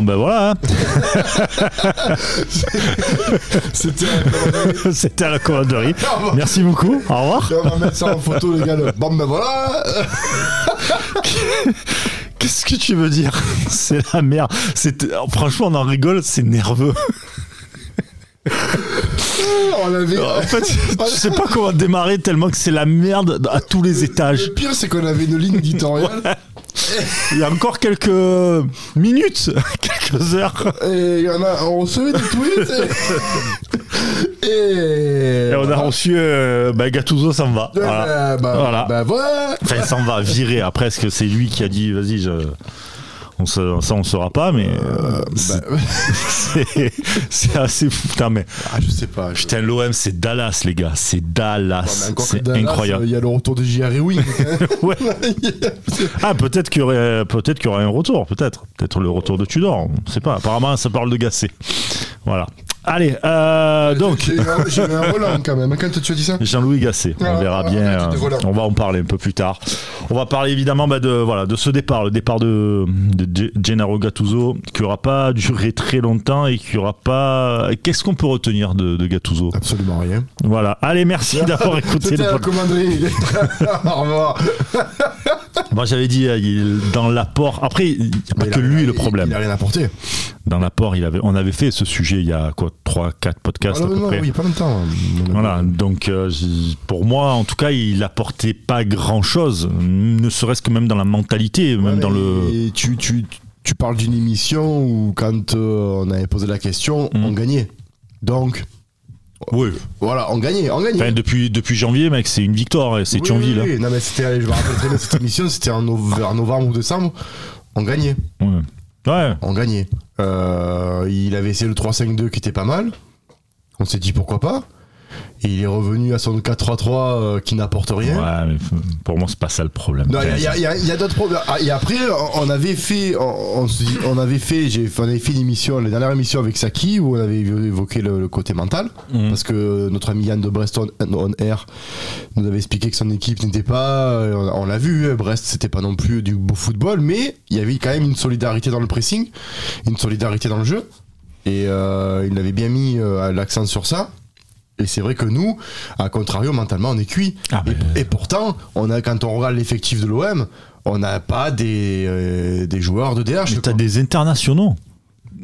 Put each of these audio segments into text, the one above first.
Bon, ben voilà. hein. C'était. C'était à la commanderie. Merci beaucoup. Au revoir. On va mettre ça en photo, les gars. Bon, ben voilà. Qu'est-ce que tu veux dire? C'est la merde. C'est- Franchement, on en rigole, c'est nerveux. On avait. En fait, je sais pas comment démarrer tellement que c'est la merde à tous les étages. Le pire, c'est qu'on avait une ligne éditoriale. Il y a encore quelques minutes, Et il y en a, on recevait des tweets. Et. Et on a reçu euh, bah, Gattuso s'en va. Voilà. bah, bah, Voilà. bah, voilà. Enfin, il s'en va virer. Après, est-ce que c'est lui qui a dit vas-y, je... on se... ça on saura pas, mais euh, c'est- Bah, c'est assez fou. Putain, mais ah, je sais pas. je- putain, l'OM, c'est Dallas, les gars. C'est Dallas. C'est incroyable. Il y a le retour de J.R. Ewing. Ouais. Ah, peut-être qu'il y aurait, peut-être qu'il y aurait un retour, peut-être, peut-être le retour de Tudor. On sait pas. Apparemment, ça parle de Gassé. Voilà. Allez, euh, donc. J'ai eu un- j'ai eu un volant quand même. Quand tu as dit ça? Jean-Louis Gasset, on Ah, verra ah, bien. euh, on va en parler un peu plus tard. On va parler évidemment bah, de voilà de ce départ, le départ de, de Ge- Gennaro Gattuso, qui aura pas duré très longtemps et qui aura pas. Qu'est-ce qu'on peut retenir de, de Gattuso? Absolument rien. Voilà. Allez, merci d'avoir écouté C'était le la podcast. commanderie. Au revoir. Moi, j'avais dit euh, dans l'apport. Après, il n'y a pas que a- lui le problème. Il a rien apporté. Dans l'apport, il avait, on avait fait ce sujet il y a quoi, 3 4 podcasts Ah, à peu non, près. oui, pas longtemps. Voilà, donc euh, pour moi, en tout cas, il apportait pas grand chose, ne serait-ce que même dans la mentalité, même dans le. Tu, tu, tu parles d'une émission où, quand euh, on avait posé la question, Mhm. on gagnait. Donc, Oui. voilà, on gagnait. On gagnait. Enfin, depuis, depuis janvier, mec, c'est une victoire, et c'est Oui, Thionville. oui, oui. Non, mais c'était, je me rappelle très bien cette émission, c'était en novembre ou décembre. On gagnait. hein. Ouais. Ouais. On gagnait. Euh, il avait essayé le 3-5-2 qui était pas mal. On s'est dit pourquoi pas. Et il est revenu à son 4-3-3 euh, qui n'apporte rien. Ouais, mais f- pour moi, c'est pas ça le problème. Il y a- d'autres problèmes. Ah, Et après, on- avait fait, on, on on avait fait, j'ai, on avait fait une émission, la dernière émission avec Saki où on avait évoqué le, le côté mental, Mhm. parce que notre ami Yann de Breston on air nous avait expliqué que son équipe n'était pas, euh, on, l'a vu, hein, Brest c'était pas non plus du beau football, mais il y avait quand même une solidarité dans le pressing, une solidarité dans le jeu, et euh, il avait bien mis euh, l'accent sur ça. Et c'est vrai que nous, à contrario, mentalement, on est cuit. Ah, Et- pourtant, on a, quand on regarde l'effectif de l'OM, on n'a pas des, euh, des joueurs de DH. Mais t'as des internationaux.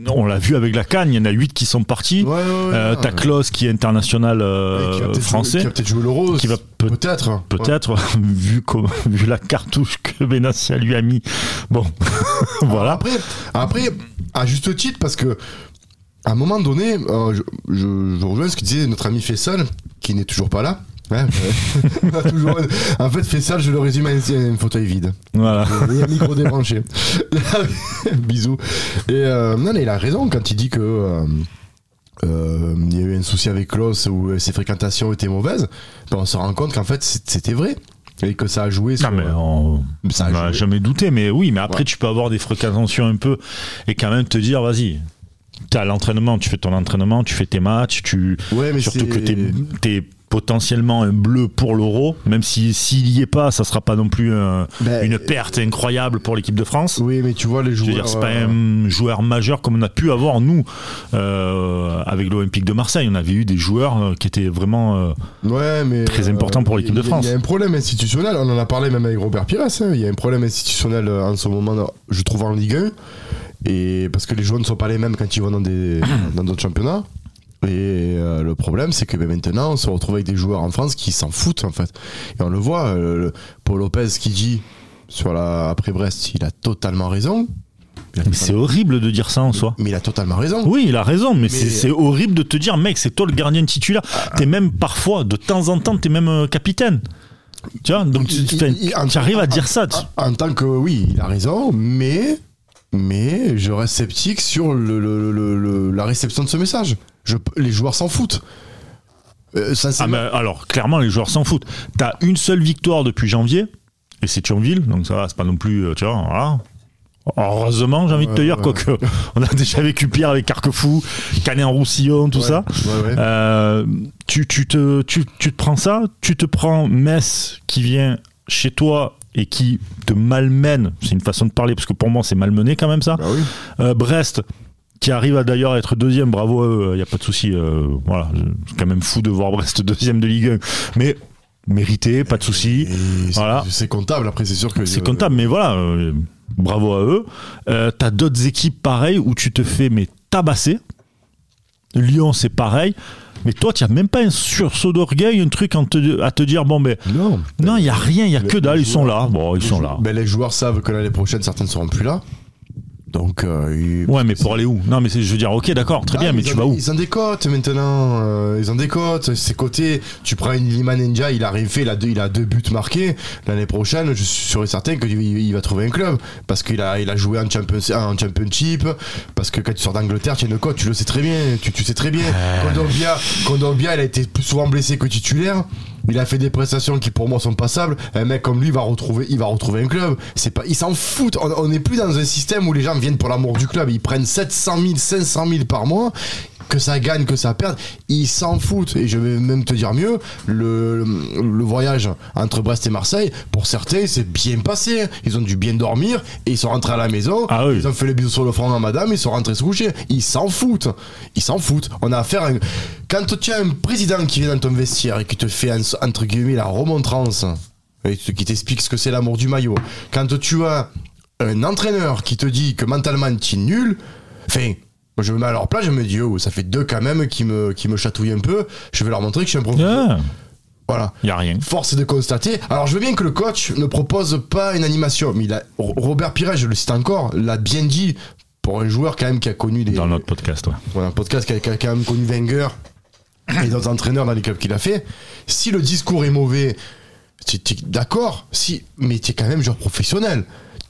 On l'a vu avec la Cannes, il y en a 8 qui sont partis. Ouais, ouais, ouais, Euh, t'as Klaus qui est international euh, qui va peut-être français. jouer- qui va peut-être jouer l'euro. qui va peut- peut-être. Ouais. Peut-être, vu la cartouche que Benassia lui a mis. Bon, voilà. Après, après, à juste titre, parce que à un moment donné, euh, je, je, je rejoins ce que disait notre ami Fessal, qui n'est toujours pas là. Toujours- en fait, Fessal, je le résume à un, un fauteuil vide. voilà. A un micro débranché. Bisous. Et euh, non, mais il a raison quand il dit que euh, il y a eu un souci avec Klaus où ses fréquentations étaient mauvaises. Ben, on se rend compte qu'en fait c'était vrai et que ça a joué sur. Non, mais on n'a jamais douté, mais oui, mais après Ouais. tu peux avoir des fréquentations un peu et quand même te dire, vas-y, t'es à l'entraînement, tu fais ton entraînement, tu fais tes matchs, tu Ouais, mais surtout que t'es es potentiellement un bleu pour l'euro, même si s'il y est pas, ça sera pas non plus un- Ben, une perte incroyable pour l'équipe de France. Oui, mais tu vois les joueurs. c'est pas euh, un joueur majeur comme on a pu avoir nous euh, avec l'Olympique de Marseille. On avait eu des joueurs euh, qui étaient vraiment. euh, Ouais, mais Très important pour l'équipe de France. Il y a un problème institutionnel. On en a parlé même avec Robert Pires. hein. Il y a un problème institutionnel en ce moment, je trouve, en Ligue 1. Et parce que les joueurs ne sont pas les mêmes quand ils vont dans des dans d'autres championnats. Et euh, le problème, c'est que ben, maintenant, on se retrouve avec des joueurs en France qui s'en foutent en fait. Et on le voit. euh, le- Paul Lopez qui dit sur la après Brest, il a totalement raison. Mais c'est horrible de dire ça en soi. mais il a totalement raison. Oui, il a raison, mais, c'est- Mais- c'est horrible de te dire, mec, c'est toi le gardien titulaire. T'es même parfois, de temps en temps, t'es même euh, capitaine. Tu vois, donc tu, Il- il- en- arrives à dire ça. tu- En, en tant que oui, il a raison, mais mais je reste sceptique sur le, le- le- le- la réception de ce message. Je, les joueurs s'en foutent. Euh, ça, Ah, alors, clairement, les joueurs s'en foutent. T'as une seule victoire depuis janvier, et c'est Thionville, donc ça va, c'est pas non plus, euh, tu vois, voilà. Heureusement, j'ai envie de te dire, ouais. quoique on a déjà vécu pire avec Carquefou, Canet-en-Roussillon, tout Ouais, ça. ouais, ouais. Euh, tu, tu, te, tu, tu te prends ça, tu te prends Metz qui vient chez toi et qui te malmène, c'est une façon de parler, parce que pour moi c'est malmené quand même ça. Bah oui. Euh, Brest, qui arrive à d'ailleurs à être deuxième, bravo à eux, il n'y a pas de souci. euh, voilà, c'est quand même fou de voir Brest deuxième de Ligue 1. Mais mérité, pas de souci. Voilà. C'est comptable, après c'est sûr que. C'est comptable, mais voilà, euh, bravo à eux. Euh, T'as d'autres équipes pareilles où tu te fais mais tabasser. Lyon, c'est pareil. Mais toi, tu n'as même pas un sursaut d'orgueil, un truc te- à te dire bon, ben Non. non, il n'y a rien, il n'y a que dalle, ils sont là. Bon, ils sont là. Ben, les joueurs savent que l'année prochaine, certains ne seront plus là. Donc, euh, Ouais, mais pour aller où? Non, mais c'est- je veux dire, ok, d'accord, très Ah, bien, mais tu vas où? Ils ont des cotes maintenant. euh, ils ont des cotes. Ses côtés, tu prends une Liman Ninja, il a rien fait, il a deux, il a deux buts marqués. L'année prochaine, je suis sûr et certain qu'il il va trouver un club. Parce qu'il a, il a joué en, champion, en Championship. Parce que quand tu sors d'Angleterre, tu as une cote, tu le sais très bien. Tu, tu sais très bien. Kondogbia, Kondogbia, il a été plus souvent blessé que titulaire. Il a fait des prestations qui pour moi sont passables. Un mec comme lui va retrouver, il va retrouver un club. C'est pas, ils s'en. On- On n'est plus dans un système où les gens viennent pour l'amour du club. Ils prennent 700 000, 500 000 par mois. Que ça gagne, que ça perde, ils s'en foutent. Et je vais même te dire mieux, le, le voyage entre Brest et Marseille, pour certains, c'est bien passé. Ils ont dû bien dormir et ils sont rentrés à la maison. Ah oui. Ils ont fait les bisous sur le front à madame, ils sont rentrés se coucher. Ils s'en foutent. Ils s'en foutent. On a affaire à un... Quand tu as un président qui vient dans ton vestiaire et qui te fait, un- entre guillemets, la remontrance, et qui t'explique ce que c'est l'amour du maillot, quand tu as un entraîneur qui te dit que mentalement tu es nul, enfin, moi je me mets à leur place, je me dis, oh, ça fait deux quand même qui me, qui me chatouillent un peu, je vais leur montrer que je suis un professeur. Il Voilà. n'y a rien. Force est de constater. Alors, je veux bien que le coach ne propose pas une animation, mais il a, Robert Pires, je le cite encore, l'a bien dit pour un joueur quand même qui a connu des. Dans notre podcast, ouais. Un podcast qui a, qui a quand même connu Wenger et d'autres entraîneurs dans les clubs qu'il a fait. Si le discours est mauvais, d'accord, si, mais tu es quand même joueur professionnel.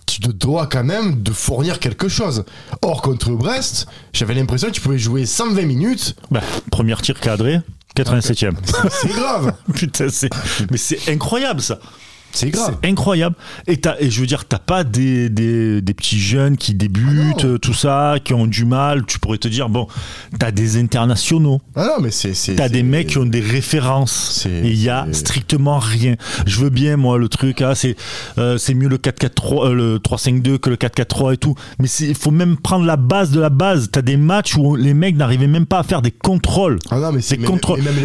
Tu te dois quand même de fournir quelque chose. Or, contre Brest, j'avais l'impression que tu pouvais jouer 120 minutes. Bah, premier tir cadré, 87ème. C'est grave. Putain, c'est... Mais c'est incroyable ça. C'est grave. C'est incroyable. Et, et je veux dire, t'as pas des, des, des petits jeunes qui débutent, Ah euh, tout ça, qui ont du mal. Tu pourrais te dire, bon, t'as des internationaux. Ah non, mais c'est. T'as des mecs qui ont des références. Et il y a strictement rien. Je veux bien, moi, le truc, ah, c'est, euh, c'est mieux le 4-4-3, euh, le 3-5-2 que le 4-4-3 et tout. Mais il faut même prendre la base de la base. T'as des matchs où les mecs n'arrivaient même pas à faire des contrôles. Ah non, mais c'est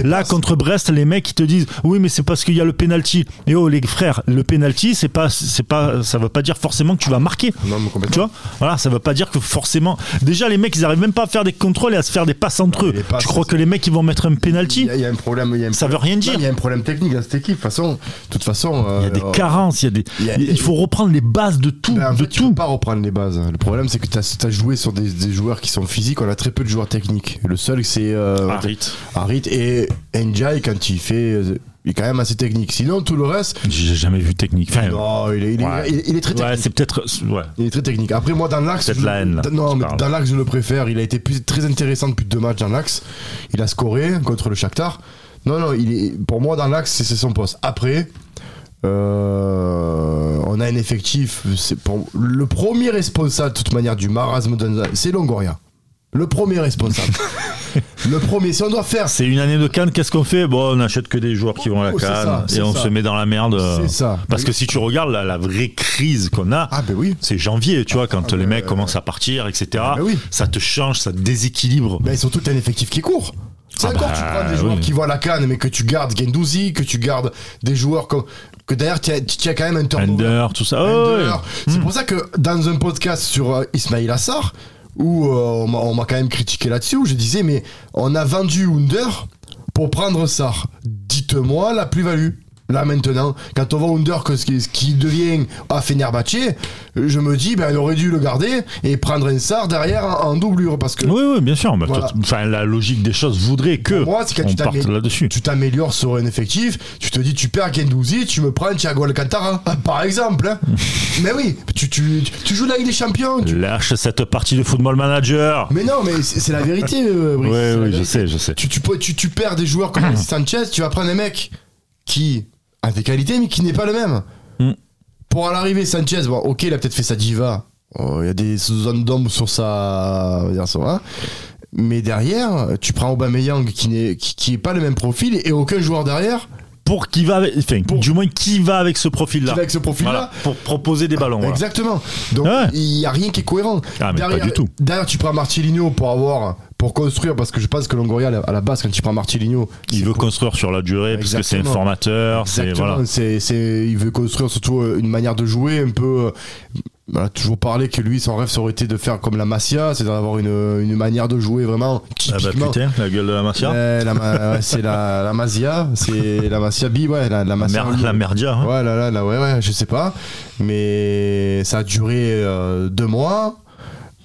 là contre Brest les mecs ils te disent oui mais c'est parce qu'il y a le penalty et oh les frères le penalty c'est pas c'est pas ça veut pas dire forcément que tu vas marquer Non, mais complètement. tu vois voilà ça veut pas dire que forcément déjà les mecs ils arrivent même pas à faire des contrôles et à se faire des passes entre Non, eux passes, tu crois que les mecs ils vont mettre un penalty Il y, a- il y a un problème. il y a un Ça veut rien dire. Il y a un problème technique dans cette équipe. De toute façon, toute façon. il y a des euh, carences il y a des il y a- il faut reprendre les bases de tout ben, en de fait, tu tout peux pas reprendre les bases. Le problème, c'est que tu as, joué sur des, des joueurs qui sont physiques. On a très peu de joueurs techniques. Le seul, c'est euh, Harit. Harit et Njai quand il fait. Il est quand même assez technique. Sinon, tout le reste. j'ai jamais vu technique enfin, Non, il est, il est- ouais. il est- il est très ouais, technique. c'est peut-être ouais Il est très technique. Après, moi, dans l'axe. Peut-être la haine, Non, mais dans l'axe, je le préfère. Il a été plus, très intéressant depuis deux matchs dans l'axe. Il a scoré contre le Shakhtar. Non, non, il est, pour moi, dans l'axe, c'est son poste. Après, euh, on a un effectif. C'est pour, le premier responsable, de toute manière, du marasme c'est Longoria. Le premier responsable. le premier. Si on doit faire. c'est une année de Cannes, qu'est-ce qu'on fait? Bon, on achète que des joueurs qui vont à la Oh, Cannes ça, et on ça. se met dans la merde. euh, C'est ça. Parce que si tu regardes la, la vraie crise qu'on a, Ah, ben oui. c'est janvier, tu vois, quand Ah, les mais, mecs euh, commencent à partir, etc. ben oui. Ça te change, ça te déséquilibre. Ben, surtout, t'as un effectif qui court. C'est Ah encore, bah, tu prends des joueurs oui. qui vont à la canne, mais que tu gardes Gendouzi, que tu gardes des joueurs comme. Que d'ailleurs, tu as, quand même un turnover. Under, tout ça. Oh, ouais. C'est pour ça que dans un podcast sur euh, Ismail Assar, où euh, on m'a- quand même critiqué là-dessus, où je disais, mais on a vendu Under pour prendre Sar. Dites-moi la plus-value. Là maintenant, quand on voit Under ce qui, devient à Fenerbahce, je me dis, ben, on aurait dû le garder et prendre un Sar derrière en, en doublure. Parce que Oui, oui, bien sûr. mais Voilà. toi, Enfin, la logique des choses voudrait que moi, quand on tu parte là-dessus. tu t'améliores sur un effectif, tu te dis tu perds Gendouzi, tu me prends Thiago Alcantara, Ah, par exemple. hein. Mais oui, tu, tu, tu joues la Ligue des Champions. tu- Lâche cette partie de football manager. Mais non, mais c'est la vérité, euh, Oui, Brice, oui, je sais, je sais. Tu, tu, tu, tu perds des joueurs comme Sanchez, tu vas prendre un mec qui a des qualités, mais qui n'est pas le même. Mm. Pour à l'arrivée, Sanchez, bon, ok, il a peut-être fait sa diva. Oh, Il y a des zones d'ombre sur sa. on va dire ça, hein. Mais derrière, tu prends Aubameyang qui n'est qui, qui est pas le même profil et aucun joueur derrière pour qui va avec, enfin, du moins qui va avec ce profil-là. Qui va avec ce profil-là. Voilà, pour proposer des ballons. voilà. Exactement. Donc Ouais. il y a rien qui est cohérent. Ah, mais pas du tout. Derrière, tu prends Marcelinho pour avoir pour construire parce que je pense que Longoria à la- base quand tu prends Marcelinho, Il veut pour- construire sur la durée parce que c'est un formateur. C'est Exactement. voilà. C'est, il veut construire surtout euh, une manière de jouer un peu. euh, On a toujours parlé que lui, son rêve, ça aurait été de faire comme la Masia, c'est d'avoir une, une manière de jouer vraiment Ah bah putain, la gueule de la Masia. C'est la, la Masia, c'est la Masia B, ouais, la, la Masia. Mer- la merdia. hein. Ouais, là, là, là, ouais, ouais, je sais pas. Mais ça a duré euh, deux mois.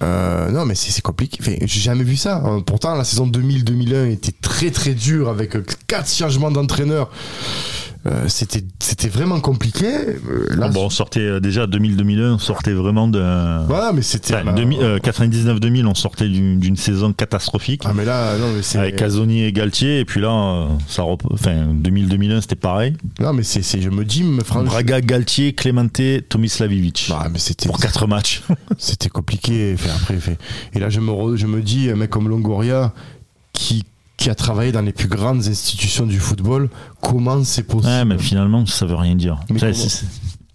Euh, non, mais c'est compliqué. J'ai jamais vu ça. Euh, Pourtant, la saison 2000-2001 était très très dure avec quatre changements d'entraîneur. Euh, C'était c'était vraiment compliqué. Euh, là, Bon, on sortait euh, déjà 2000-2001, on sortait vraiment de. voilà, mais c'était. Enfin, bah, 2000, euh, 99-2000, on sortait d'une saison catastrophique. Ah, mais là, non, mais c'est. avec Casoni et Galtier, et puis là, ça rep- enfin, 2000-2001, c'était pareil. Non, mais c'est. Je me dis, me franchement. Braga, Galtier, Clemente, Tomislavic. Ah, mais c'était. pour 4 matchs. C'était compliqué. Après, fait. Et là, je me, re- je me dis, un mec comme Longoria, qui, qui a travaillé dans les plus grandes institutions du football, comment c'est possible ouais, mais finalement, ça veut rien dire. Mais Ça,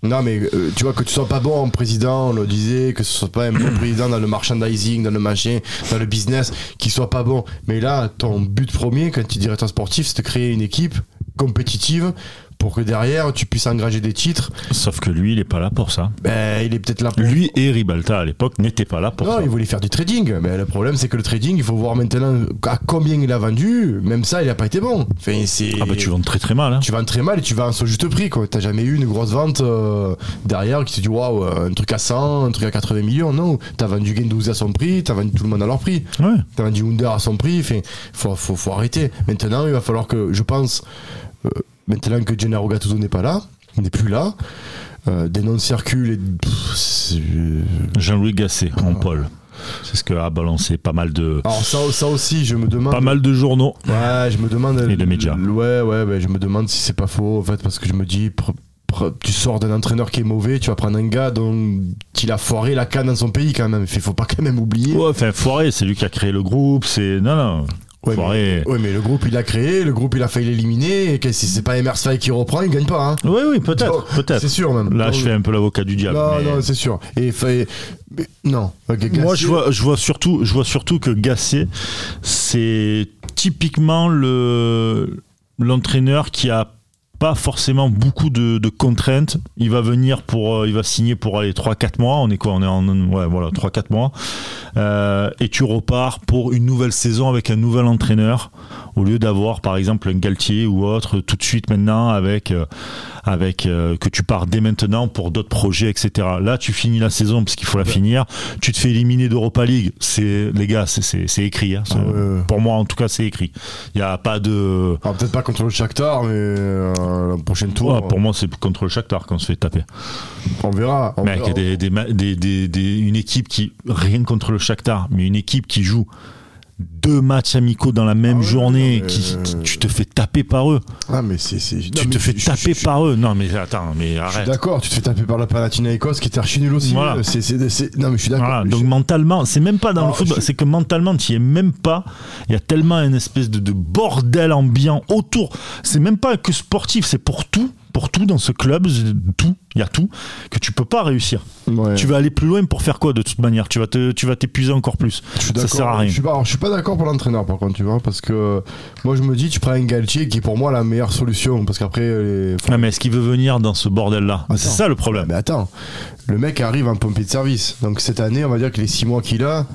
Non, mais euh, tu vois, que tu sois pas bon en président, on le disait, que ce soit pas un bon président dans le merchandising, dans le machin, dans le business, qu'il soit pas bon. Mais là, ton but premier, quand tu es directeur sportif, c'est de créer une équipe compétitive pour que derrière, tu puisses engager des titres. Sauf que lui, il est pas là pour ça. Ben, il est peut-être là pour. Lui et Ribalta à l'époque n'étaient pas là pour Non, ça. il voulait faire du trading. Mais le problème, c'est que le trading, il faut voir maintenant à combien il a vendu. Même ça, il a pas été bon. Enfin, c'est. Ah bah tu vends très très mal. Hein. tu vends très mal et tu vends à son juste prix quoi. T'as jamais eu une grosse vente euh, derrière qui te dit waouh un truc à 100, un truc à 80 millions. Non, t'as vendu Gendouzi à son prix, t'as vendu tout le monde à leur prix. Ouais. T'as vendu Under à son prix. Enfin, faut, faut, faut arrêter. Maintenant, il va falloir que, je pense, euh, maintenant que Gennaro Gattuso n'est pas là, n'est plus là, euh, des noms circulent et c'est- Jean-Louis Gasset en Paul. C'est ce que a balancé pas mal de alors ça, ça aussi, je me demande. pas mal de journaux. Ouais, je me demande. Et de médias. Ouais, ouais, ouais, je me demande si c'est pas faux, en fait, parce que je me dis, tu sors d'un entraîneur qui est mauvais, tu vas prendre un gars dont il a foiré la canne dans son pays quand même. Il faut pas quand même oublier. Ouais, enfin Foiré, c'est lui qui a créé le groupe. C'est non non. Ouais, mais, ouais, mais le groupe il a créé, le groupe il a failli l'éliminer, et que si c'est pas Emersfay qui reprend, il gagne pas. Hein. Oui oui peut-être. C'est sûr même. Là Donc, je fais un peu l'avocat du diable. Non, mais- non, c'est sûr. Et fait. mais non. Moi, je vois, je vois surtout, je vois surtout que Gasset, c'est typiquement le l'entraîneur qui a pas forcément beaucoup de, contraintes. Il va venir pour, euh, il va signer pour aller 3-4 mois. On est quoi? On est en, ouais, voilà, 3-4 mois. Euh, et tu repars pour une nouvelle saison avec un nouvel entraîneur au lieu d'avoir par exemple un Galtier ou autre tout de suite maintenant avec euh, avec euh, que tu pars dès maintenant pour d'autres projets etc là tu finis la saison parce qu'il faut la finir. Tu te fais éliminer d'Europa League. C'est les gars c'est- écrit hein. Ah ouais, pour moi en tout cas c'est écrit. Il y a pas de Alors, peut-être pas contre le Shakhtar, mais euh, le prochain tour, Ouais, pour moi c'est contre le Shakhtar qu'on se fait taper. On verra. On Mec, verra. des- des- une équipe qui rien contre le Shakhtar mais une équipe qui joue deux matchs amicaux dans la même Ah ouais, journée non, mais- qui, qui- tu te fais taper par eux Ah, mais c'est. non, tu mais te fais je- taper je- par eux non mais attends mais Je suis arrête d'accord, tu te fais taper par la Panathinaikos qui était archi nul aussi. Voilà. Non, mais je suis d'accord. Voilà, Je- donc mentalement, c'est même pas dans le football, c'est que mentalement, tu y es même pas. Il y a tellement une espèce de, de bordel ambiant autour. C'est même pas que sportif, c'est pour tout, pour tout dans ce club, tout, il y a tout, que tu peux pas réussir. Ouais. Tu vas aller plus loin pour faire quoi de toute manière? Tu vas te, tu vas t'épuiser encore plus. Je suis Ça sert à rien. Je suis pas, alors, je suis pas d'accord pour l'entraîneur par contre, tu vois, parce que moi je me dis, tu prends un Galtier qui est pour moi la meilleure solution, parce qu'après. les- Ah, mais est-ce qu'il veut venir dans ce bordel-là? C'est Attends. ça le problème. Mais attends, le mec arrive en pompier de service, donc cette année, on va dire que les six mois qu'il a.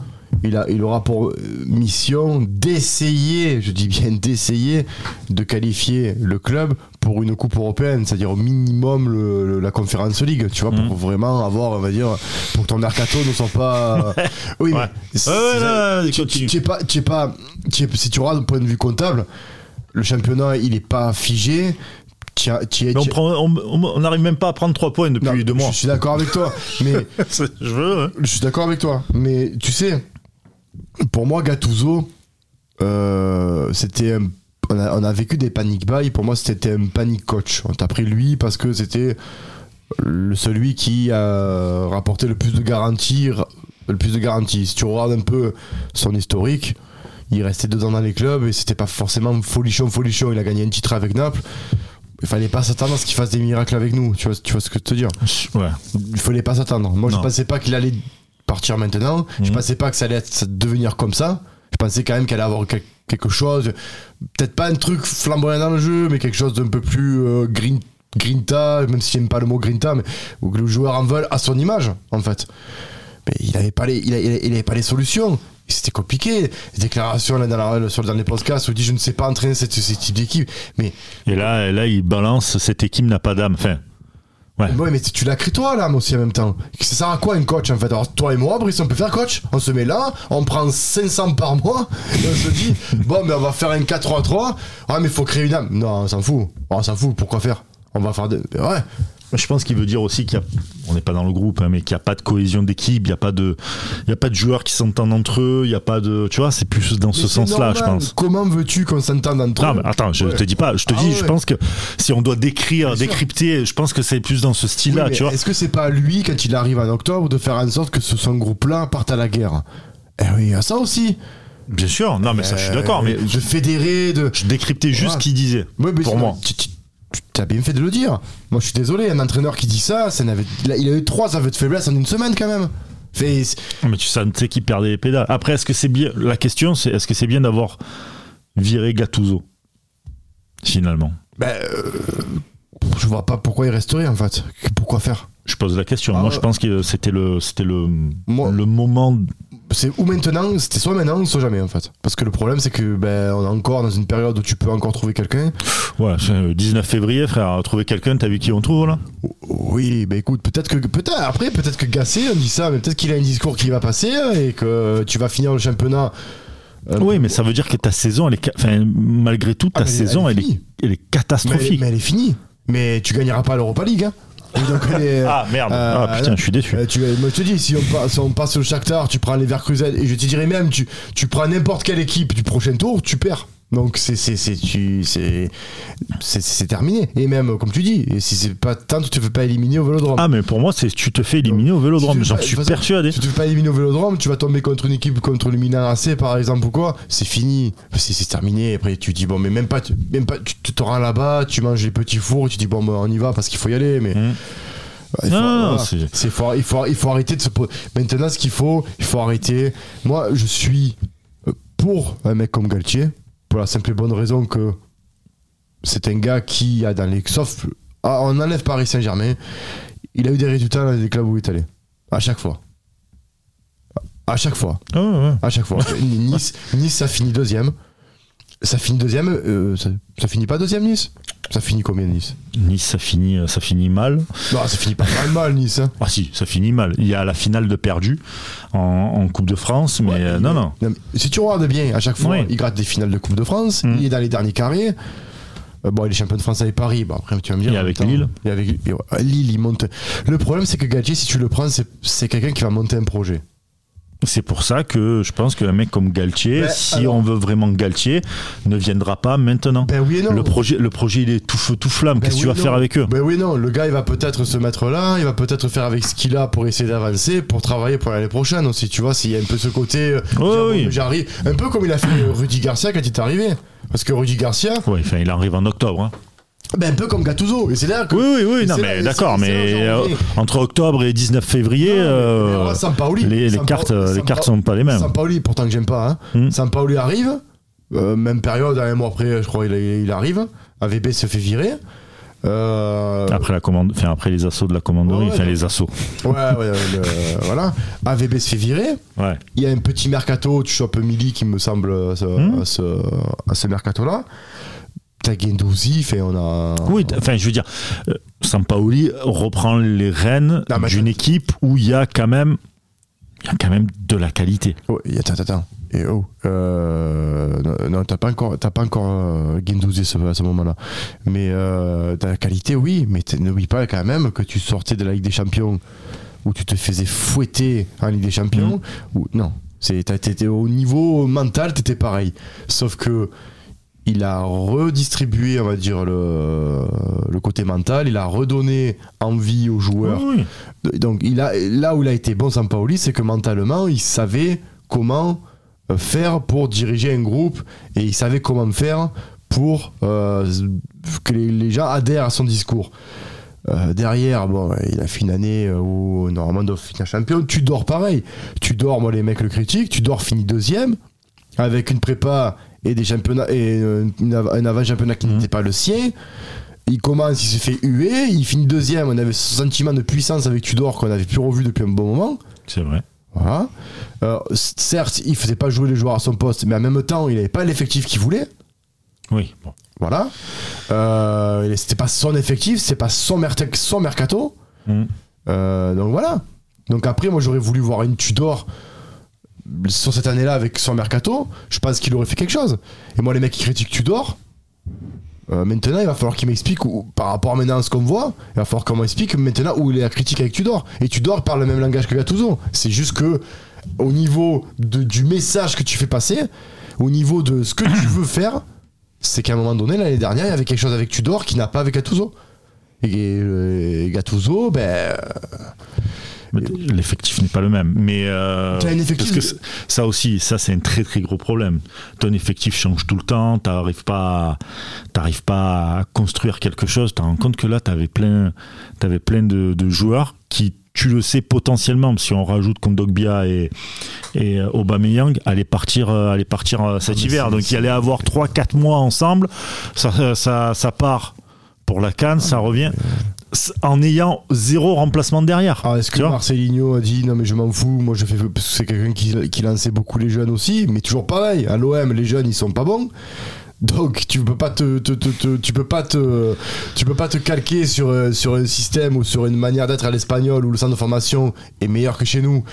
Il, a, il aura pour euh, mission d'essayer, je dis bien d'essayer, de qualifier le club pour une coupe européenne, c'est-à-dire au minimum le- le- la Conférence League, tu vois, pour Mhm. vraiment avoir, on va dire, pour que ton mercato ne soit pas. oui, Ouais. mais Ouais, ouais, tu- tu es pas, tu es pas, tu es- si tu regardes d'un point de vue comptable, le championnat il est pas figé. Tu as- tu tu- on n'arrive même pas à prendre 3 points depuis Non, deux mois. Je suis d'accord avec toi, mais Je veux. hein. je suis d'accord avec toi, mais tu sais, pour moi, Gattuso, euh, c'était un- on, a, on a vécu des panic buy. Pour moi, c'était un panic coach. On t'a pris lui parce que c'était celui qui a rapporté le plus de garanties, le plus de garanties. Si tu regardes un peu son historique, il restait deux ans dans les clubs et c'était pas forcément folichon, folichon. Il a gagné un titre avec Naples. il fallait pas s'attendre à ce qu'il fasse des miracles avec nous. Tu vois, tu vois ce que je veux te dire? Ouais. Il fallait pas s'attendre. Moi, je Non. pensais pas qu'il allait partir maintenant. Je Mhm. pensais pas que ça allait être- devenir comme ça. Je pensais quand même qu'elle allait avoir quel- quelque chose, peut-être pas un truc flamboyant dans le jeu, mais quelque chose d'un peu plus euh, green, grinta, même si j'aime pas le mot grinta, mais où le joueur en veut à son image, en fait. Mais il avait pas les, il il avait pas les solutions. C'était compliqué. Les déclarations là, dans, la, sur, dans les podcasts où il dit je ne sais pas entraîner cette, ce type d'équipe. Mais Et là, là, il balance cette équipe n'a pas d'âme. Enfin, Ouais. Ouais, mais tu l'as créé toi, là, aussi, en même temps. Ça sert à quoi, un coach, en fait Alors, toi et moi, Brice, on peut faire coach. On se met là, on prend 500 par mois, et on se dit, bon, mais on va faire un 4-3-3. Ah, mais il faut créer une âme. Non, on s'en fout. On s'en fout, pourquoi faire? On va faire de. Ouais. Je pense qu'il veut dire aussi qu'il y a, on n'est pas dans le groupe, hein, mais qu'il n'y a pas de cohésion d'équipe, il n'y a pas de, il y a pas de joueurs qui s'entendent entre eux, il n'y a pas de, tu vois, c'est plus dans ce Mais sens-là, je pense. Comment veux-tu qu'on s'entende entre Non, eux mais attends, je Ouais. te dis pas, je te Ah dis, ouais. je pense que si on doit décrire, Bien sûr. décrypter, je pense que c'est plus dans ce style-là, tu vois. Est-ce que c'est pas à lui, quand il arrive en octobre, de faire en sorte que ce, son groupe-là parte à la guerre? Eh oui, il y a ça aussi. Bien sûr, non, mais ça, je suis d'accord, mais Euh, de fédérer, de. je décryptais juste ce qu'il disait. Pour moi. Tu, tu- tu as bien fait de le dire. Moi, je suis désolé, un entraîneur qui dit ça, ça n'avait, il a- eu trois aveux de faiblesse en une semaine quand même. Fait, Mais tu sentais qu'il perdait les pédales. Après, est-ce que c'est bien, la question, c'est est-ce que c'est bien d'avoir viré Gattuso Finalement? ben, euh, je vois pas pourquoi il resterait en fait. Pourquoi faire? Je pose la question. Ah Moi, je pense que c'était le, c'était le, Moi- le moment. C'est ou maintenant, c'était soit maintenant, soit jamais en fait. Parce que le problème, c'est que ben, on est encore dans une période où tu peux encore trouver quelqu'un. Ouais, c'est le 19 février, frère. Trouver quelqu'un, t'as vu qui on trouve là? Oui, ben écoute, peut-être que peut-être après, peut-être que Gassé, on dit ça, mais peut-être qu'il a un discours qui va passer et que tu vas finir le championnat. euh, Oui, mais ça veut dire que ta saison, elle est, enfin, malgré tout, ta Ah, saison, elle elle est elle est mais, catastrophique. mais elle est finie. Mais tu gagneras pas l'Europa League. Hein. Donc, Ah merde. Euh, ah putain, je suis déçu. Euh, tu, moi, je te dis, si on, passe, si on passe au Shakhtar, tu prends les Verkusen, et je te dirais même, tu, tu prends n'importe quelle équipe du prochain tour, tu perds. Donc c'est c'est c'est tu c'est c'est c'est terminé. Et même comme tu dis, et si c'est pas tant tu te fais pas éliminer au Vélodrome. Ah, mais pour moi, c'est tu te fais éliminer au Si Vélodrome. tu J'en suis façon, persuadé. Si tu te fais pas éliminer au Vélodrome, tu vas tomber contre une équipe contre le Milan AC par exemple ou quoi, c'est fini. C'est c'est terminé. Après tu dis bon mais même pas même pas tu te rends là-bas, tu manges les petits fours, tu dis bon bah, on y va parce qu'il faut y aller mais Mmh. il faut, Non, voilà. c'est- faut- il, faut, il faut arrêter de se poser. Maintenant, ce qu'il faut, il faut arrêter. Moi, je suis pour un mec comme Galtier, pour la simple et bonne raison que c'est un gars qui a dans les. Sauf. ah, on enlève Paris Saint-Germain, il a eu des résultats dans les clubs où il est allé. À chaque fois. À chaque fois. Ouais, ouais. À chaque fois. nice, nice, ça finit deuxième. Ça finit deuxième. euh, ça, ça finit pas deuxième, Nice? Ça finit combien, Nice Nice, ça finit, ça finit mal. Non, ça finit pas mal, mal, Nice. hein. Ah si, ça finit mal. Il y a la finale de perdu en, en Coupe de France, mais Ouais, euh, non, non. mais si tu regardes bien, à chaque fois, Oui. il gratte des finales de Coupe de France, Mm. il est dans les derniers carrés. Euh, bon, il est champion de France avec Paris. Bon, après, tu vas me dire. Et avec temps, Lille. Et avec et ouais, Lille, il monte. Le problème, c'est que Galtier, si tu le prends, c'est quelqu'un qui va monter un projet. C'est pour ça que je pense qu'un mec comme Galtier, Ben, si alors- on veut vraiment Galtier, ne viendra pas maintenant. Ben oui et non. le, projet, le projet, il est tout feu, tout flamme. Ben Qu'est-ce que tu oui vas faire avec eux? Ben oui, non. Le gars, il va peut-être se mettre là, il va peut-être faire avec ce qu'il a pour essayer d'avancer, pour travailler pour l'année prochaine aussi. Tu vois, s'il y a un peu ce côté. euh, oui. J'arrive. Un peu comme il a fait Rudy Garcia quand il est arrivé. Parce que Rudy Garcia, Ouais, enfin, il arrive en octobre. hein. Ben un peu comme Gattuso. Et c'est là que. Oui, oui, oui, non, mais d'accord, mais euh, reviens. entre octobre et 19 février, Non, mais- euh, mais Sampaoli- les, cartes, les cartes sont pas les mêmes. Sampaoli, pourtant que j'aime pas, hein. Sampaoli arrive, euh, même période, un mois après, je crois, il, il arrive. AVB se fait virer. Après la commande, enfin après les assauts de la commanderie, Ouais, enfin ouais. les assauts. ouais, ouais, le- voilà. AVB se fait virer. Ouais. Il y a un petit mercato, tu chopes Mili qui me semble à ce, Hmm. ce, à ce mercato-là. T'as Gendouzi, fait, on a. Oui, enfin je veux dire, euh, Sampaoli reprend les rênes d'une équipe où il y a quand même, il y a quand même de la qualité. Oh, attends, attends. Et oh, euh, non, t'as pas encore, t'as pas encore euh, Guendouzi à ce moment-là. Mais euh, t'as la qualité, oui, mais n'oublie pas quand même que tu sortais de la Ligue des Champions où tu te faisais fouetter en Ligue des Champions. Ou non, t'étais au niveau mental, t'étais pareil. Sauf que il a redistribué, on va dire, le, le côté mental, il a redonné envie aux joueurs. Oui, oui. Donc il a, là où il a été bon Sampaoli, c'est que mentalement, il savait comment euh, faire pour diriger un groupe et il savait comment faire pour euh, que les, les gens adhèrent à son discours. Euh, derrière, bon, il a fait une année où normalement il doit finir champion. Tu dors pareil. Tu dors, moi les mecs le critiquent. Tu dors fini deuxième avec une prépa et des championnats et euh, un avant-championnat qui Mhm. n'était pas le sien. Il commence, il se fait huer, il finit deuxième. On avait ce sentiment de puissance avec Tudor qu'on n'avait plus revu depuis un bon moment. C'est vrai. Voilà. Euh, certes, il faisait pas jouer les joueurs à son poste, mais en même temps, il n'avait pas l'effectif qu'il voulait. Oui. Bon. Voilà. Euh, c'était pas son effectif, c'est pas son, son mercato. Mm. Euh, donc voilà. Donc après, moi j'aurais voulu voir une Tudor sur cette année-là avec son mercato. Je pense qu'il aurait fait quelque chose. Et moi, les mecs qui critiquent Tudor, euh, maintenant il va falloir qu'ils m'expliquent où- par rapport à maintenant à ce qu'on voit. Il va falloir qu'on m'explique maintenant où il est la critique avec Tudor. Et Tudor parle le même langage que Gattuso. C'est juste que au niveau de- du message que tu fais passer, au niveau de ce que tu veux faire, c'est qu'à un moment donné, l'année dernière, il y avait quelque chose avec Tudor qui n'a pas avec Gattuso. Et, et Gattuso, ben. L'effectif n'est pas le même. Mais euh, T'as un effectif parce que ça aussi, ça c'est un très très gros problème. Ton effectif change tout le temps. T'arrives pas, t'arrives pas à construire quelque chose. Tu te rends compte que là, t'avais plein, t'avais plein de, de joueurs qui, tu le sais potentiellement, si on rajoute Kondogbia et et euh, Aubameyang, allaient partir, euh, allaient partir cet mais hiver. Donc il allait avoir 3-4 mois ensemble. Ça, ça, ça part pour la canne, ça revient s- en ayant zéro remplacement derrière. Ah, est-ce que Marcelinho a dit non, mais je m'en fous, moi je fais. Parce que c'est quelqu'un qui, qui lançait beaucoup les jeunes aussi, mais toujours pareil. À l'OM, les jeunes ils sont pas bons. Donc tu peux pas te, te- te- te- tu peux pas te tu peux pas te calquer sur euh, sur un système ou sur une manière d'être à l'espagnol où le centre de formation est meilleur que chez nous.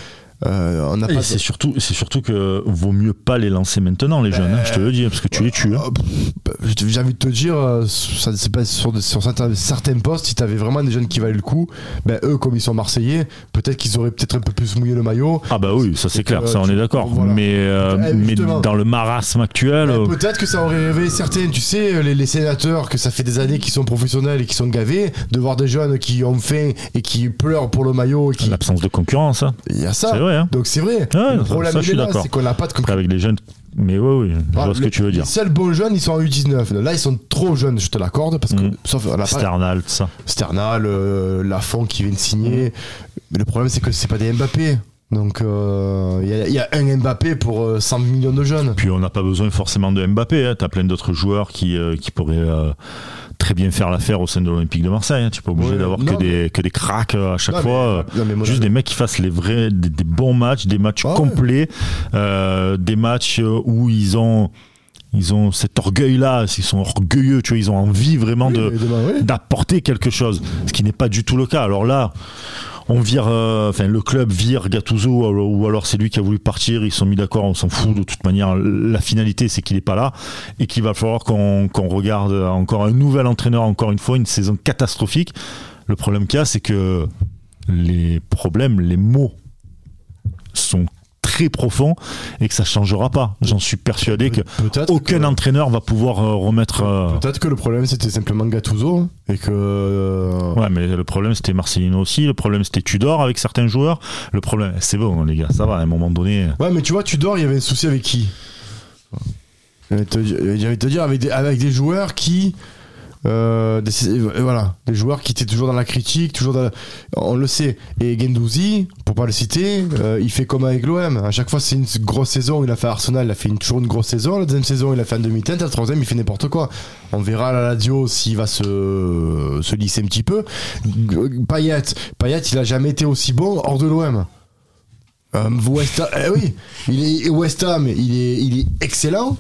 Euh, on n'a Et pas c'est surtout, c'est surtout que vaut mieux pas les lancer maintenant, les jeunes. hein, je te le dis, parce que tu les tues. hein. Ah, pff, J'ai envie de te dire, euh, ça, c'est pas sur, sur certains, certains postes, si t'avais vraiment des jeunes qui valaient le coup, ben eux, comme ils sont marseillais, peut-être qu'ils auraient peut-être un peu plus mouillé le maillot. Ah bah oui, ça c'est clair, euh, ça on est d'accord. voilà. Mais, euh, Eh, mais dans le marasme actuel, euh, peut-être que ça aurait réveillé certains, tu sais, les, les sénateurs, que ça fait des années qu'ils sont professionnels et qui sont gavés, de voir des jeunes qui ont faim et qui pleurent pour le maillot. Qui... l'absence de concurrence, hein. Il y a ça. c'est vrai. Hein. Donc c'est vrai. Le problème ça, je il suis est là, d'accord. c'est qu'on n'a pas de concurrence. Avec les jeunes. Mais oui, oui, je Ah, vois ce que tu veux dire. Les seuls bons jeunes, ils sont en U19. Là, ils sont trop jeunes, je te l'accorde, parce que, Mm. sauf, pas, Sternal, tout ça. Sternal, euh, Lafont qui vient de signer. Mais le problème, c'est que c'est pas des Mbappé. Donc, euh, il y a- il y, a un Mbappé pour euh, 100 millions de jeunes. Puis on n'a pas besoin forcément de Mbappé. Hein. T'as plein d'autres joueurs qui, euh, qui pourraient euh, très bien faire l'affaire au sein de l'Olympique de Marseille. Hein. Tu n'es pas obligé Ouais, d'avoir que, des, que des cracks euh, à chaque Non, fois. euh, non, mais moi, Juste des mecs qui fassent les vrais, des, des bons matchs, des matchs Ah complets, euh, des matchs où ils ont, ils ont cet orgueil-là, ils sont orgueilleux, tu vois, ils ont envie vraiment Oui, de, mais demain, oui. d'apporter quelque chose, ce qui n'est pas du tout le cas. Alors là, on vire, euh, enfin le club vire Gattuso ou alors c'est lui qui a voulu partir. Ils sont mis d'accord, on s'en fout de toute manière. La finalité, c'est qu'il n'est pas là et qu'il va falloir qu'on qu'on regarde encore un nouvel entraîneur, encore une fois, une saison catastrophique. Le problème qu'il y a, c'est que les problèmes, les mots sont très profonds et que ça changera pas. J'en suis persuadé que Peut-être aucun que- entraîneur va pouvoir euh, remettre. euh, Peut-être que le problème c'était simplement Gattuso hein, et que euh, Ouais, mais le problème c'était Marcelino aussi. Le problème c'était Tudor avec certains joueurs. Le problème, c'est bon, les gars, ça va. À un moment donné, ouais mais tu vois tu dors il y avait un souci avec qui? De te te dire avec des, avec des joueurs qui euh, des- euh, voilà des joueurs qui étaient toujours dans la critique toujours dans la- on le sait. Et Gendouzi pour pas le citer euh, il fait comme avec l'OM à chaque fois c'est une grosse saison il a fait Arsenal il a fait une, toujours une grosse saison. La deuxième saison il a fait un demi-teinte. La troisième il fait n'importe quoi. On verra à la radio s'il va se, se lisser un petit peu. Payet Payet il a jamais été aussi bon hors de l'OM euh, West Ham, eh oui, il est West Ham, il est, il est excellent.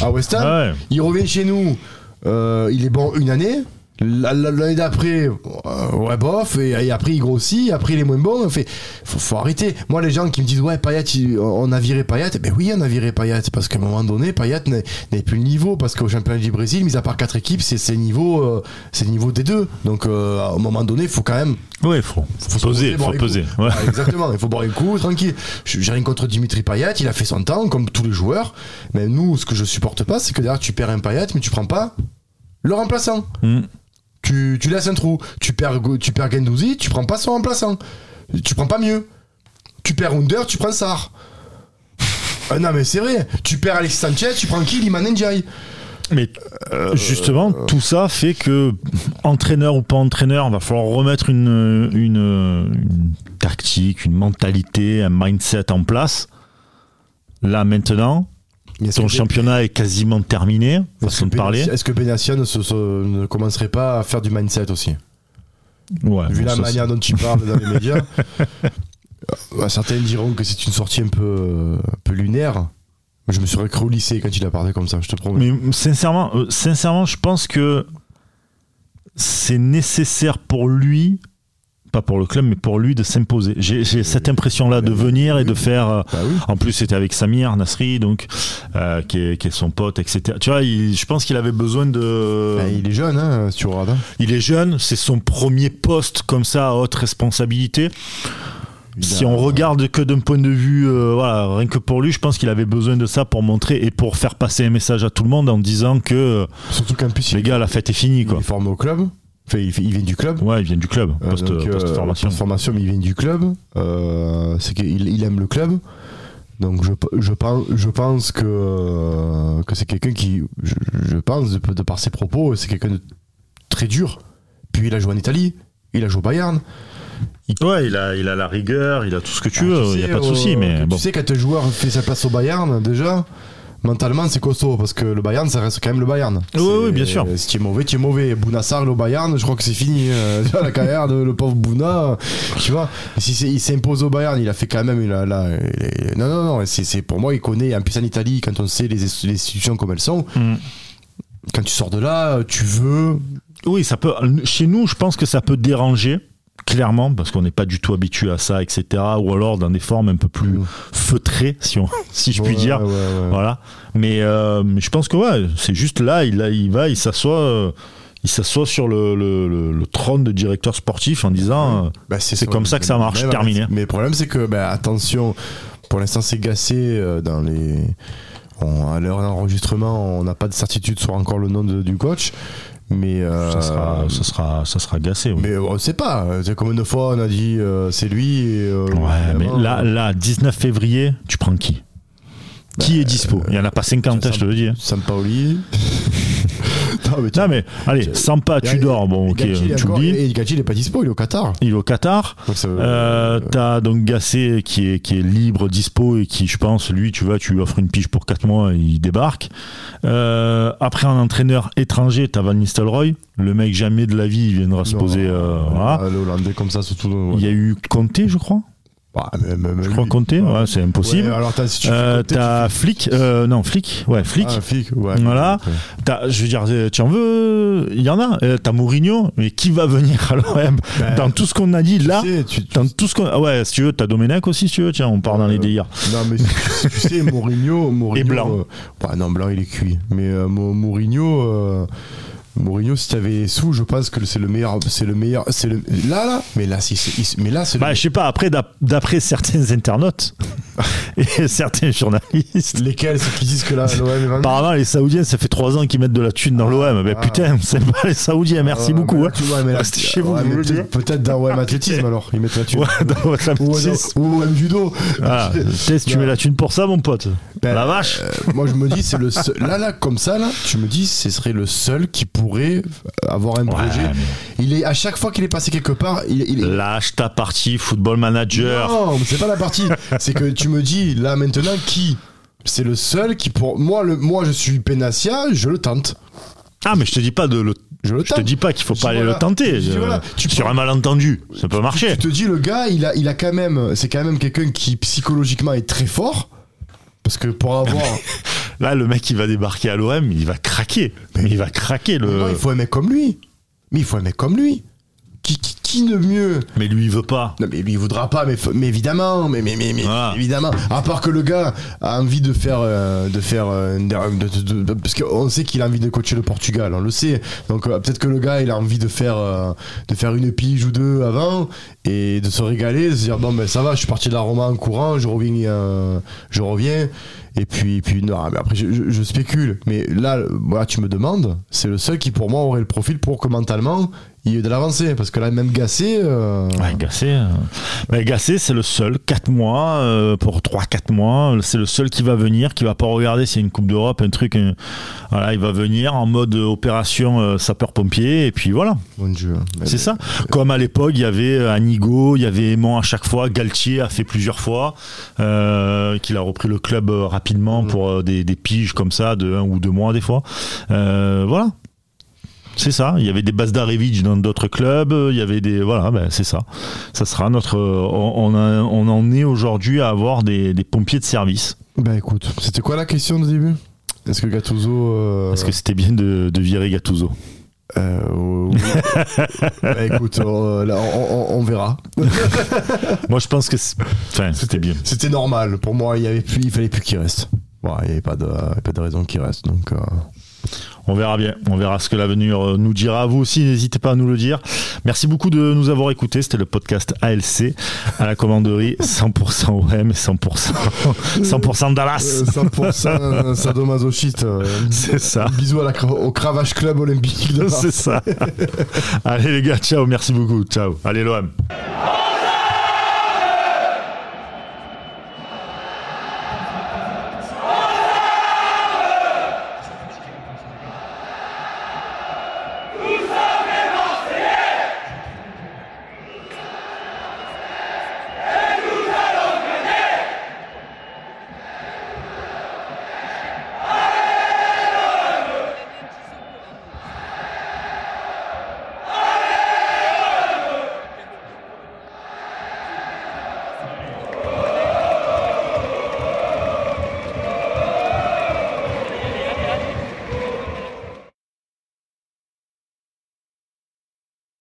À West Ham. Ouais. Il revient chez nous, il est bon une année. La- la- L'année d'après, euh, ouais bof, et, et après il grossit, après il est moins bon. On fait, faut, faut arrêter. Moi, les gens qui me disent ouais Payet, il- on a viré Payet, ben oui, on a viré Payet parce qu'à un moment donné, Payet n'est plus le niveau parce qu'au championnat du Brésil, mis à part quatre équipes, c'est le niveau, euh, c'est le niveau des deux. Donc euh, à un moment donné, il faut quand même ouais, faut, faut peser, poser, faut peser. Ouais. Exactement, il faut boire un coup, tranquille. J'ai rien contre Dimitri Payet, il a fait son temps, comme tous les joueurs. Mais nous, ce que je supporte pas, c'est que derrière, tu perds un Payet, mais tu prends pas le remplaçant. Mm. Tu, tu laisses un trou. Tu perds, tu perds Gendouzi, tu prends pas son remplaçant. Tu prends pas mieux. Tu perds Under, tu prends Sar. Ah non, mais c'est vrai. Tu perds Alexis Sanchez, tu prends qui? Liman Ndiaye. Mais euh, justement, tout ça fait que, entraîneur ou pas entraîneur, il va falloir remettre une, une, une tactique, une mentalité, un mindset en place. Là, maintenant, Que- championnat est quasiment terminé, est-ce façon que de parler. Benatia- Est-ce que Benatia ne, se- se- ne commencerait pas à faire du mindset aussi Ouais, Vu la manière dont tu parles dans les médias, euh, certains diront que c'est une sortie un peu, un peu lunaire. Je me serais cru au lycée quand il a parlé comme ça, je te promets. Mais sincèrement, euh, sincèrement, je pense que c'est nécessaire pour lui, pas pour le club, mais pour lui de s'imposer. J'ai cette impression-là de venir et de faire. euh, Bah oui. En plus, c'était avec Samir Nasri, donc euh, qui, est, qui est son pote, etc. Tu vois, il- je pense qu'il avait besoin de. Bah, il est jeune, hein, sur Radin. Il est jeune, c'est son premier poste comme ça à haute responsabilité. Il Si a- on regarde que d'un point de vue, euh, voilà, rien que pour lui, je pense qu'il avait besoin de ça pour montrer et pour faire passer un message à tout le monde en disant que Surtout qu'en plus, les il, gars, la fête est finie, il quoi. est formé au club. Enfin, il, fait- il vient du club. Ouais, il vient du club, Euh, post, donc, euh, post-formation. post-formation, mais il vient du club. Euh, c'est qu'il il aime le club. Donc je, je, pense, je pense que, euh, que c'est quelqu'un qui, je, je pense, de, de par ses propos, c'est quelqu'un de très dur. Puis il a joué en Italie, il a joué au Bayern. Ouais, il a, il a la rigueur, il a tout ce que tu Ah, veux, il n'y a pas de euh, souci, mais tu bon. sais, quand un joueur fait sa place au Bayern, déjà, mentalement, c'est costaud parce que le Bayern, ça reste quand même le Bayern. Oui, oui, bien sûr. Si tu es mauvais, tu es mauvais. Bounassar, le Bayern, je crois que c'est fini. euh, la carrière de le pauvre Bouna, tu vois. Si il s'impose au Bayern, il a fait quand même. Il a, là, il est- non, non, non. C'est c'est- pour moi, il connaît. En plus, en Italie, quand on sait les, les institutions comme elles sont, Mm. quand tu sors de là, tu veux. Oui, ça peut. Chez nous, je pense que ça peut déranger, clairement, parce qu'on n'est pas du tout habitué à ça, etc. Ou alors dans des formes un peu plus Mm. feutrées, si, on, si je puis Ouais, dire. ouais, ouais. Voilà. Mais, euh, mais je pense que ouais, c'est juste là, il, a- il va, il s'assoit. euh, il s'assoit sur le, le- le- le trône de directeur sportif en disant euh, Bah, C'est comme ça que ça marche, Mais, terminé. Mais le problème, c'est que, bah, attention, pour l'instant, c'est gassé euh, dans les. on- à l'heure d'enregistrement, on n'a pas de certitude sur encore le nom de- du coach. Mais. euh, ça, sera, ça, sera, ça sera gâssé. oui. Mais on ne sait pas. C'est comme une fois, on a dit euh, c'est lui. Et, euh, Ouais, mais là, là, 19 février, tu prends qui? Qui est dispo Il n'y en a pas 50, hein, ça- je te le dis. hein. Sampaoli. non, mais, Non, mais allez, Sampa, tu dors. Bon, ok, tu le encore- dis. Et Gatti, il est pas dispo, il est au Qatar. Il est au Qatar. Euh, T'as donc Gassé qui est, qui est libre, dispo et qui, je pense, lui, tu vois, tu lui offres une pige pour 4 mois et il débarque. Euh, après, un entraîneur étranger, t'as Van Nistelrooy. Le mec, jamais de la vie, il viendra se poser. euh, voilà. Le Hollandais comme ça, surtout. Il y a eu Conte, je crois. Bah, même- même Je crois lui. Ouais, c'est impossible. Ouais, alors, t'as, si Euh, Flick, euh, non, Flick, ouais, Flick. Ah, flic, ouais. Voilà. T'as- je veux dire, euh, tu en veux Il y en a. Euh, T'as Mourinho, mais qui va venir l'OM Ben, Dans tout ce qu'on a dit là, Tu sais, tu- dans tout ce qu'on. ah ouais, si tu veux, t'as Domenech aussi, si tu veux. Tiens, on part dans les délires. Non, mais tu, sais, Mourinho. Mourinho Et Blanc. bah, non, Blanc, il est cuit. Mais euh, Mou- Mourinho. Mourinho, si t'avais sous, je pense que c'est le meilleur. C'est le meilleur. C'est le. Là, là. Mais là, c'est. c'est- Mais là, c'est. Bah, le... je sais pas, après, d'ap- d'après certains internautes et certains journalistes, Lesquels C'est qui disent que là, l'OM apparemment, les Saoudiens, ça fait trois ans qu'ils mettent de la thune dans l'OM. Ben ah. putain, c'est pas les Saoudiens, merci Ouais, beaucoup. mais hein. tu mais Restez chez vous, mais peut-être, dans OM Athlétisme alors. Ils mettent la thune. Ouais, dans Ou, OM Judo. Ah, Tess, tu mets la thune pour ça, mon pote. Ben, la vache. Euh, moi je me dis c'est le seul, là là comme ça là tu me dis ce serait le seul qui pourrait avoir un Ouais, projet mais- il est à chaque fois qu'il est passé quelque part il, Lâche ta partie football manager. non mais c'est pas la partie c'est que tu me dis là maintenant qui? C'est le seul qui pour moi le moi je suis Penassia je le tente Ah, mais je te dis pas de le. je le Je te dis pas qu'il faut pas aller voilà. le tenter. Je voilà. Tu Sur un malentendu, ça peut marcher. tu te dis le gars il a il a quand même c'est quand même quelqu'un qui psychologiquement est très fort parce que pour avoir Là, le mec, il va débarquer à l'OM, il va craquer. Mais il va craquer le. non, il faut un mec comme lui mais il faut un mec comme lui qui, qui, qui ne mieux Mais lui, il veut pas. Non mais lui il voudra pas mais, mais évidemment mais mais mais, mais Voilà. évidemment à part que le gars a envie de faire euh, de faire euh, de- de- de- parce qu'on sait qu'il a envie de coacher le Portugal on le sait donc euh, peut-être que le gars il a envie de faire euh, de faire une pige ou deux avant et de se régaler de se dire bon ben ça va je suis parti de la Roma en courant je reviens euh, je reviens et puis puis non mais après je, je- je spécule mais là voilà tu me demandes c'est le seul qui pour moi aurait le profil pour que mentalement il y a eu de l'avancée parce que là même Gassé euh, Ouais, Gassé, euh, mais Gassé, c'est le seul, 4 mois, euh, pour 3-4 mois, c'est le seul qui va venir, qui va pas regarder s'il y a une Coupe d'Europe, un truc. un- voilà, il va venir en mode opération sapeur-pompier, et puis voilà, dieu Mais- c'est ça. Comme à l'époque, il y avait Anigo, il y avait Aimant à chaque fois, Galtier a fait plusieurs fois, qu'il a repris le club rapidement Mhm. pour des, des piges comme ça, de un ou deux mois des fois. Voilà. C'est ça. Il y avait des Bazdarevic dans d'autres clubs. Il y avait des voilà. Ben c'est ça. Ça sera notre. On, on a- on en est aujourd'hui à avoir des, des pompiers de service. bah écoute c'était quoi la question de début? Est-ce que Gattuso euh, Est-ce que c'était bien de, de virer Gattuso? Euh, oui. bah écoute là, on, on- on verra Moi, je pense que enfin c'était bien. c'était normal pour moi il y avait plus il fallait plus qu'il reste Voilà, il n'y avait pas de, il y avait pas de raison qu'il reste donc euh, On verra bien. On verra ce que l'avenir euh, nous dira. Vous aussi, n'hésitez pas à nous le dire. Merci beaucoup de nous avoir écoutés. C'était le podcast ALC à la commanderie 100% OM et 100% 100% Dallas. euh, 100% sadomasochiste euh, C'est ça. bisous à la, cra- au Cravage Club Olympique C'est ça. Allez les gars, ciao. Merci beaucoup. Ciao. Allez l'OM.